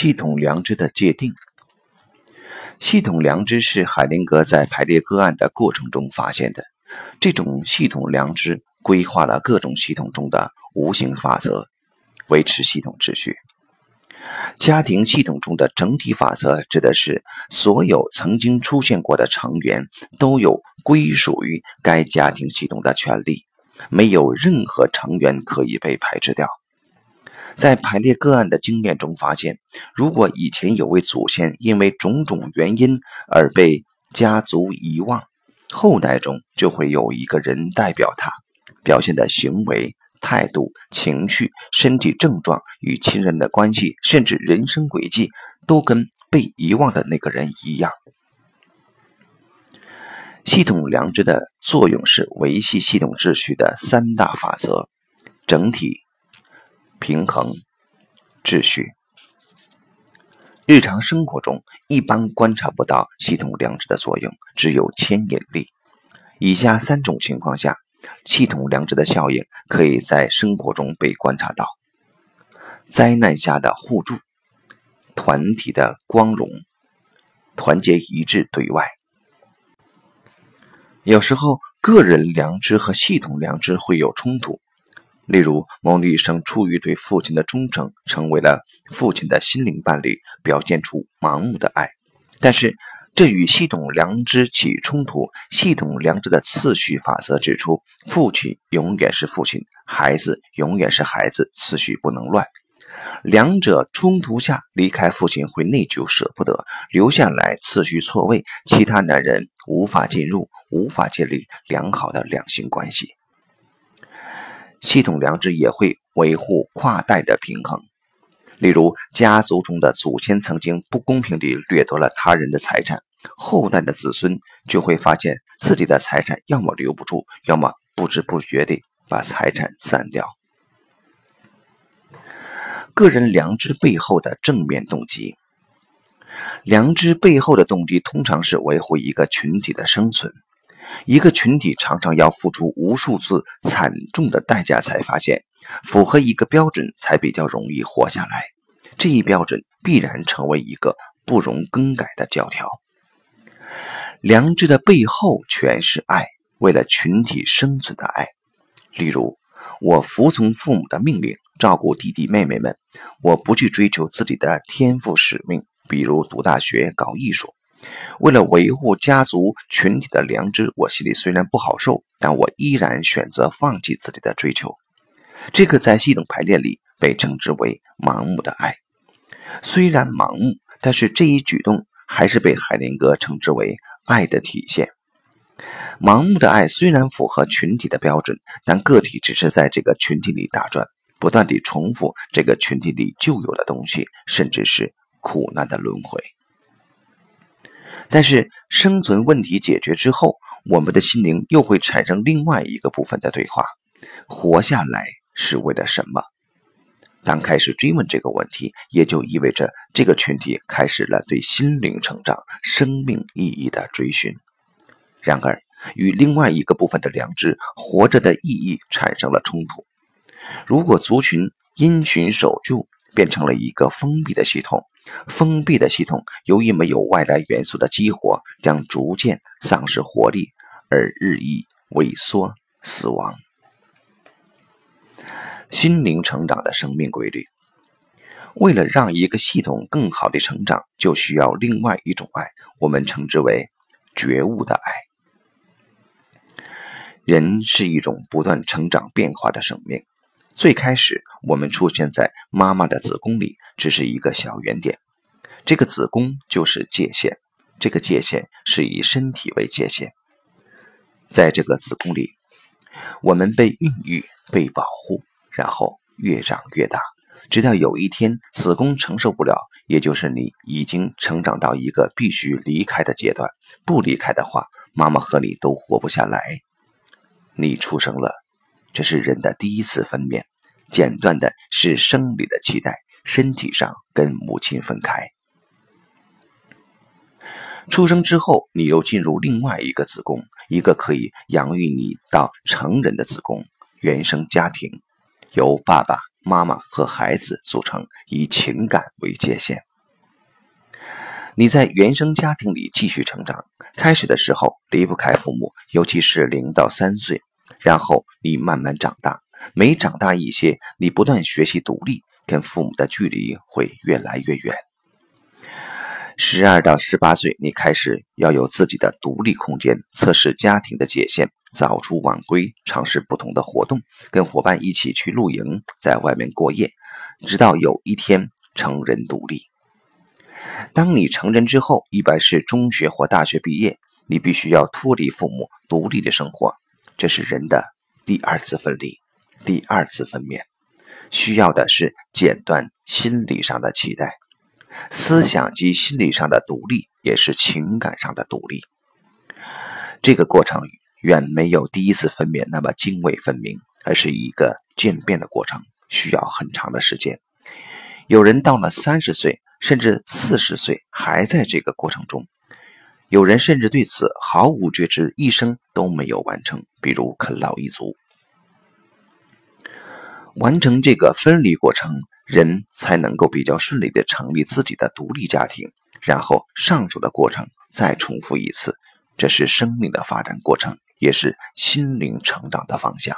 系统良知的界定。系统良知是海灵格在排列个案的过程中发现的。这种系统良知规划了各种系统中的无形法则，维持系统秩序。家庭系统中的整体法则指的是所有曾经出现过的成员都有归属于该家庭系统的权利，没有任何成员可以被排斥掉。在排列个案的经验中发现，如果以前有位祖先因为种种原因而被家族遗忘，后代中就会有一个人代表他，表现的行为。态度、情绪、身体症状与亲人的关系，甚至人生轨迹，都跟被遗忘的那个人一样。系统良知的作用是维系系统秩序的三大法则：整体、平衡、秩序。日常生活中一般观察不到系统良知的作用，只有牵引力。以下三种情况下。系统良知的效应可以在生活中被观察到：灾难下的互助、团体的光荣、团结一致对外。有时候，个人良知和系统良知会有冲突。例如，某女生出于对父亲的忠诚，成为了父亲的心灵伴侣，表现出盲目的爱，但是。这与系统良知起冲突。系统良知的次序法则指出，父亲永远是父亲，孩子永远是孩子，次序不能乱。两者冲突下，离开父亲会内疚、舍不得；留下来，次序错位，其他男人无法进入，无法建立良好的两性关系。系统良知也会维护跨代的平衡。例如，家族中的祖先曾经不公平地掠夺了他人的财产，后代的子孙就会发现自己的财产要么留不住，要么不知不觉地把财产散掉。个人良知背后的正面动机，良知背后的动机通常是维护一个群体的生存。一个群体常常要付出无数次惨重的代价，才发现。符合一个标准才比较容易活下来，这一标准必然成为一个不容更改的教条。良知的背后全是爱，为了群体生存的爱。例如，我服从父母的命令，照顾弟弟妹妹们，我不去追求自己的天赋使命，比如读大学、搞艺术。为了维护家族群体的良知，我心里虽然不好受，但我依然选择放弃自己的追求。这个在系统排列里被称之为盲目的爱，虽然盲目，但是这一举动还是被海灵格称之为爱的体现。盲目的爱虽然符合群体的标准，但个体只是在这个群体里打转，不断地重复这个群体里旧有的东西，甚至是苦难的轮回。但是生存问题解决之后，我们的心灵又会产生另外一个部分的对话：活下来。是为了什么？当开始追问这个问题，也就意味着这个群体开始了对心灵成长、生命意义的追寻。然而，与另外一个部分的良知活着的意义产生了冲突。如果族群因循守旧变成了一个封闭的系统，封闭的系统由于没有外来元素的激活，将逐渐丧失活力，而日益萎缩、死亡。心灵成长的生命规律，为了让一个系统更好的成长，就需要另外一种爱，我们称之为觉悟的爱。人是一种不断成长变化的生命。最开始，我们出现在妈妈的子宫里，只是一个小圆点。这个子宫就是界限，这个界限是以身体为界限。在这个子宫里，我们被孕育，被保护。然后越长越大，直到有一天子宫承受不了，也就是你已经成长到一个必须离开的阶段。不离开的话，妈妈和你都活不下来。你出生了，这是人的第一次分娩，剪断的是生理的脐带，身体上跟母亲分开。出生之后，你又进入另外一个子宫，一个可以养育你到成人的子宫——原生家庭。由爸爸妈妈和孩子组成，以情感为界限。你在原生家庭里继续成长，开始的时候离不开父母，尤其是零到三岁，然后你慢慢长大，每长大一些，你不断学习独立，跟父母的距离会越来越远。十二到十八岁，你开始要有自己的独立空间，测试家庭的界限，早出晚归，尝试不同的活动，跟伙伴一起去露营，在外面过夜，直到有一天成人独立。当你成人之后，一般是中学或大学毕业，你必须要脱离父母，独立的生活。这是人的第二次分离，第二次分娩，需要的是剪断心理上的期待，思想及心理上的独立，也是情感上的独立。这个过程远没有第一次分娩那么泾渭分明，而是一个渐变的过程，需要很长的时间。有人到了三十岁。甚至四十岁还在这个过程中，有人甚至对此毫无觉知，一生都没有完成。比如啃老一族，完成这个分离过程，人才能够比较顺利的成立自己的独立家庭。然后上述的过程再重复一次，这是生命的发展过程，也是心灵成长的方向。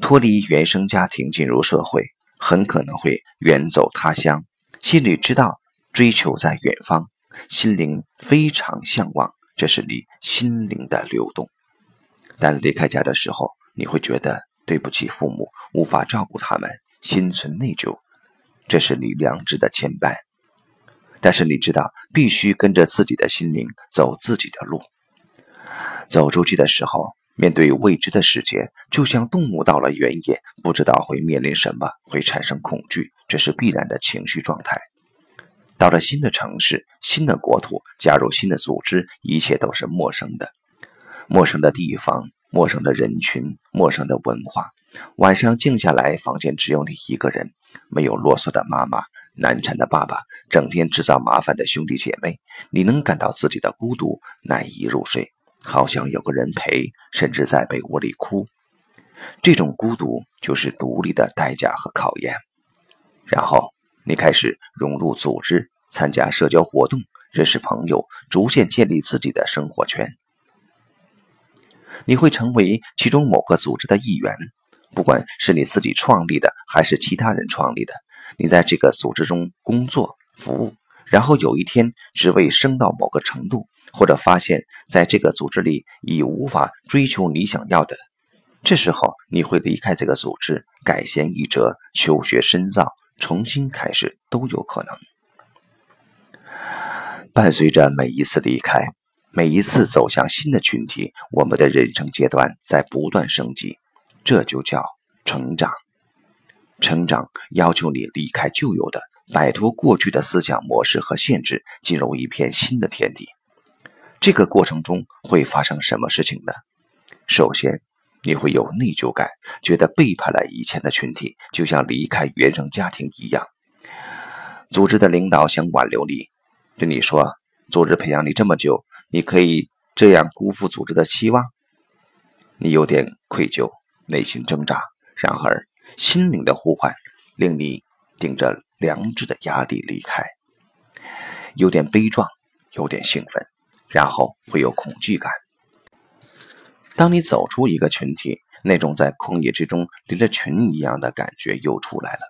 脱离原生家庭进入社会。很可能会远走他乡，心里知道追求在远方，心灵非常向往，这是你心灵的流动。但离开家的时候，你会觉得对不起父母，无法照顾他们，心存内疚，这是你良知的牵绊。但是你知道，必须跟着自己的心灵走自己的路，走出去的时候。面对未知的世界，就像动物到了原野，不知道会面临什么，会产生恐惧，这是必然的情绪状态。到了新的城市、新的国土，加入新的组织，一切都是陌生的，陌生的地方、陌生的人群、陌生的文化。晚上静下来，房间只有你一个人，没有啰嗦的妈妈、难缠的爸爸、整天制造麻烦的兄弟姐妹，你能感到自己的孤独，难以入睡。好像有个人陪，甚至在被窝里哭。这种孤独就是独立的代价和考验。然后你开始融入组织，参加社交活动，认识朋友，逐渐建立自己的生活圈。你会成为其中某个组织的一员，不管是你自己创立的，还是其他人创立的。你在这个组织中工作服务，然后有一天职位升到某个程度。或者发现，在这个组织里已无法追求你想要的，这时候你会离开这个组织，改弦易辙，求学深造，重新开始都有可能。伴随着每一次离开，每一次走向新的群体，我们的人生阶段在不断升级，这就叫成长。成长要求你离开旧有的，摆脱过去的思想模式和限制，进入一片新的天地。这个过程中会发生什么事情呢？首先，你会有内疚感，觉得背叛了以前的群体，就像离开原生家庭一样。组织的领导想挽留你，对你说：“组织培养你这么久，你可以这样辜负组织的期望？”你有点愧疚，内心挣扎。然而，心灵的呼唤令你顶着良知的压力离开，有点悲壮，有点兴奋。然后会有恐惧感。当你走出一个群体，那种在旷野之中离了群一样的感觉又出来了。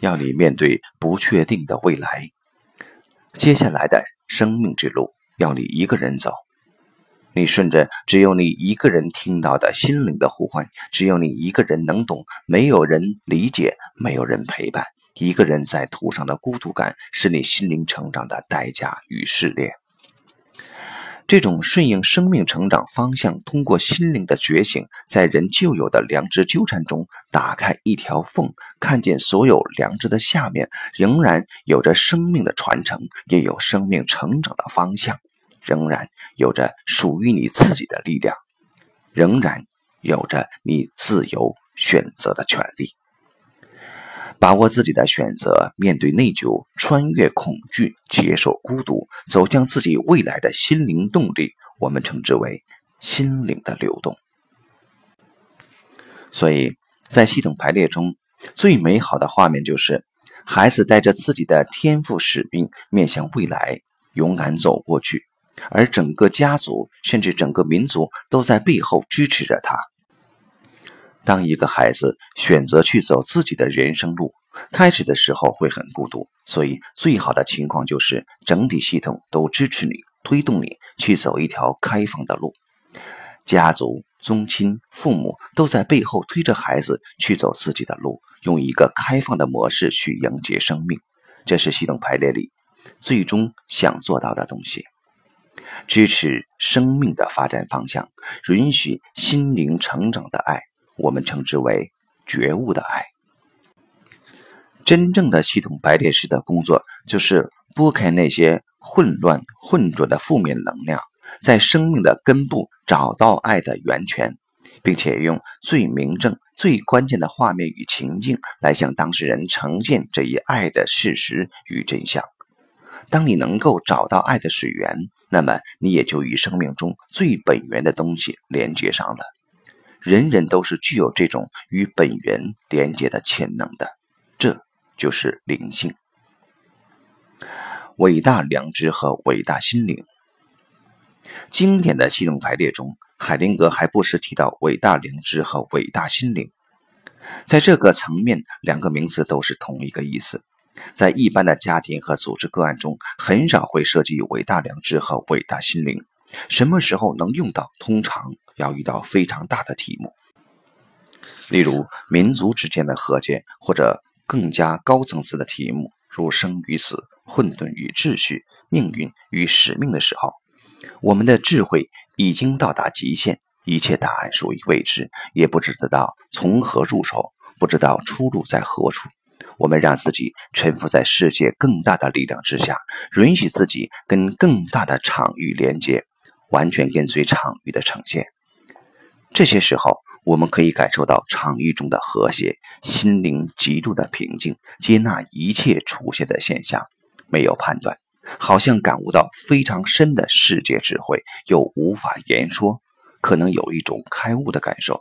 要你面对不确定的未来，接下来的生命之路要你一个人走。你顺着只有你一个人听到的心灵的呼唤，只有你一个人能懂，没有人理解，没有人陪伴，一个人在途上的孤独感，是你心灵成长的代价与试炼。这种顺应生命成长方向，通过心灵的觉醒，在人旧有的良知纠缠中打开一条缝，看见所有良知的下面仍然有着生命的传承，也有生命成长的方向，仍然有着属于你自己的力量，仍然有着你自由选择的权利。把握自己的选择，面对内疚，穿越恐惧，接受孤独，走向自己未来的心灵动力，我们称之为心灵的流动。所以在系统排列中，最美好的画面就是孩子带着自己的天赋使命面向未来，勇敢走过去，而整个家族甚至整个民族都在背后支持着他。当一个孩子选择去走自己的人生路，开始的时候会很孤独，所以最好的情况就是整体系统都支持你，推动你去走一条开放的路。家族、宗亲、父母都在背后推着孩子去走自己的路，用一个开放的模式去迎接生命。这是系统排列里最终想做到的东西：支持生命的发展方向，允许心灵成长的爱，我们称之为觉悟的爱。真正的系统排列师的工作，就是拨开那些混乱、混浊的负面能量。在生命的根部找到爱的源泉，并且用最明正、最关键的画面与情境来向当事人呈现这一爱的事实与真相。当你能够找到爱的水源，那么你也就与生命中最本源的东西连接上了。人人都是具有这种与本源连接的潜能的，这就是灵性、伟大良知和伟大心灵。经典的系统排列中，海灵格还不时提到伟大良知和伟大心灵。在这个层面，两个名词都是同一个意思。在一般的家庭和组织个案中，很少会涉及伟大良知和伟大心灵。什么时候能用到？通常要遇到非常大的题目，例如民族之间的和解，或者更加高层次的题目，如生与死、混沌与秩序、命运与使命的时候。我们的智慧已经到达极限，一切答案属于未知，也不知道从何入手，不知道出路在何处。我们让自己臣服在世界更大的力量之下，允许自己跟更大的场域连接，完全跟随场域的呈现。这些时候，我们可以感受到场域中的和谐，心灵极度的平静，接纳一切出现的现象，没有判断。好像感悟到非常深的世界智慧，又无法言说，可能有一种开悟的感受。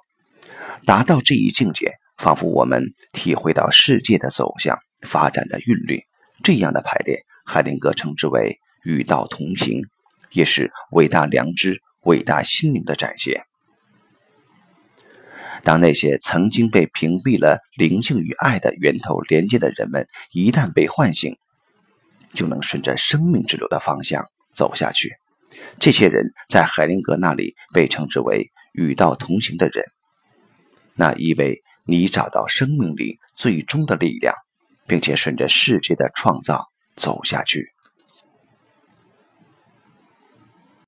达到这一境界，仿佛我们体会到世界的走向、发展的韵律。这样的排列，海灵格称之为“与道同行”，也是伟大良知、伟大心灵的展现。当那些曾经被屏蔽了灵性与爱的源头连接的人们，一旦被唤醒，就能顺着生命之流的方向走下去。这些人在海灵格那里被称之为与道同行的人，那意味你找到生命里最终的力量，并且顺着世界的创造走下去。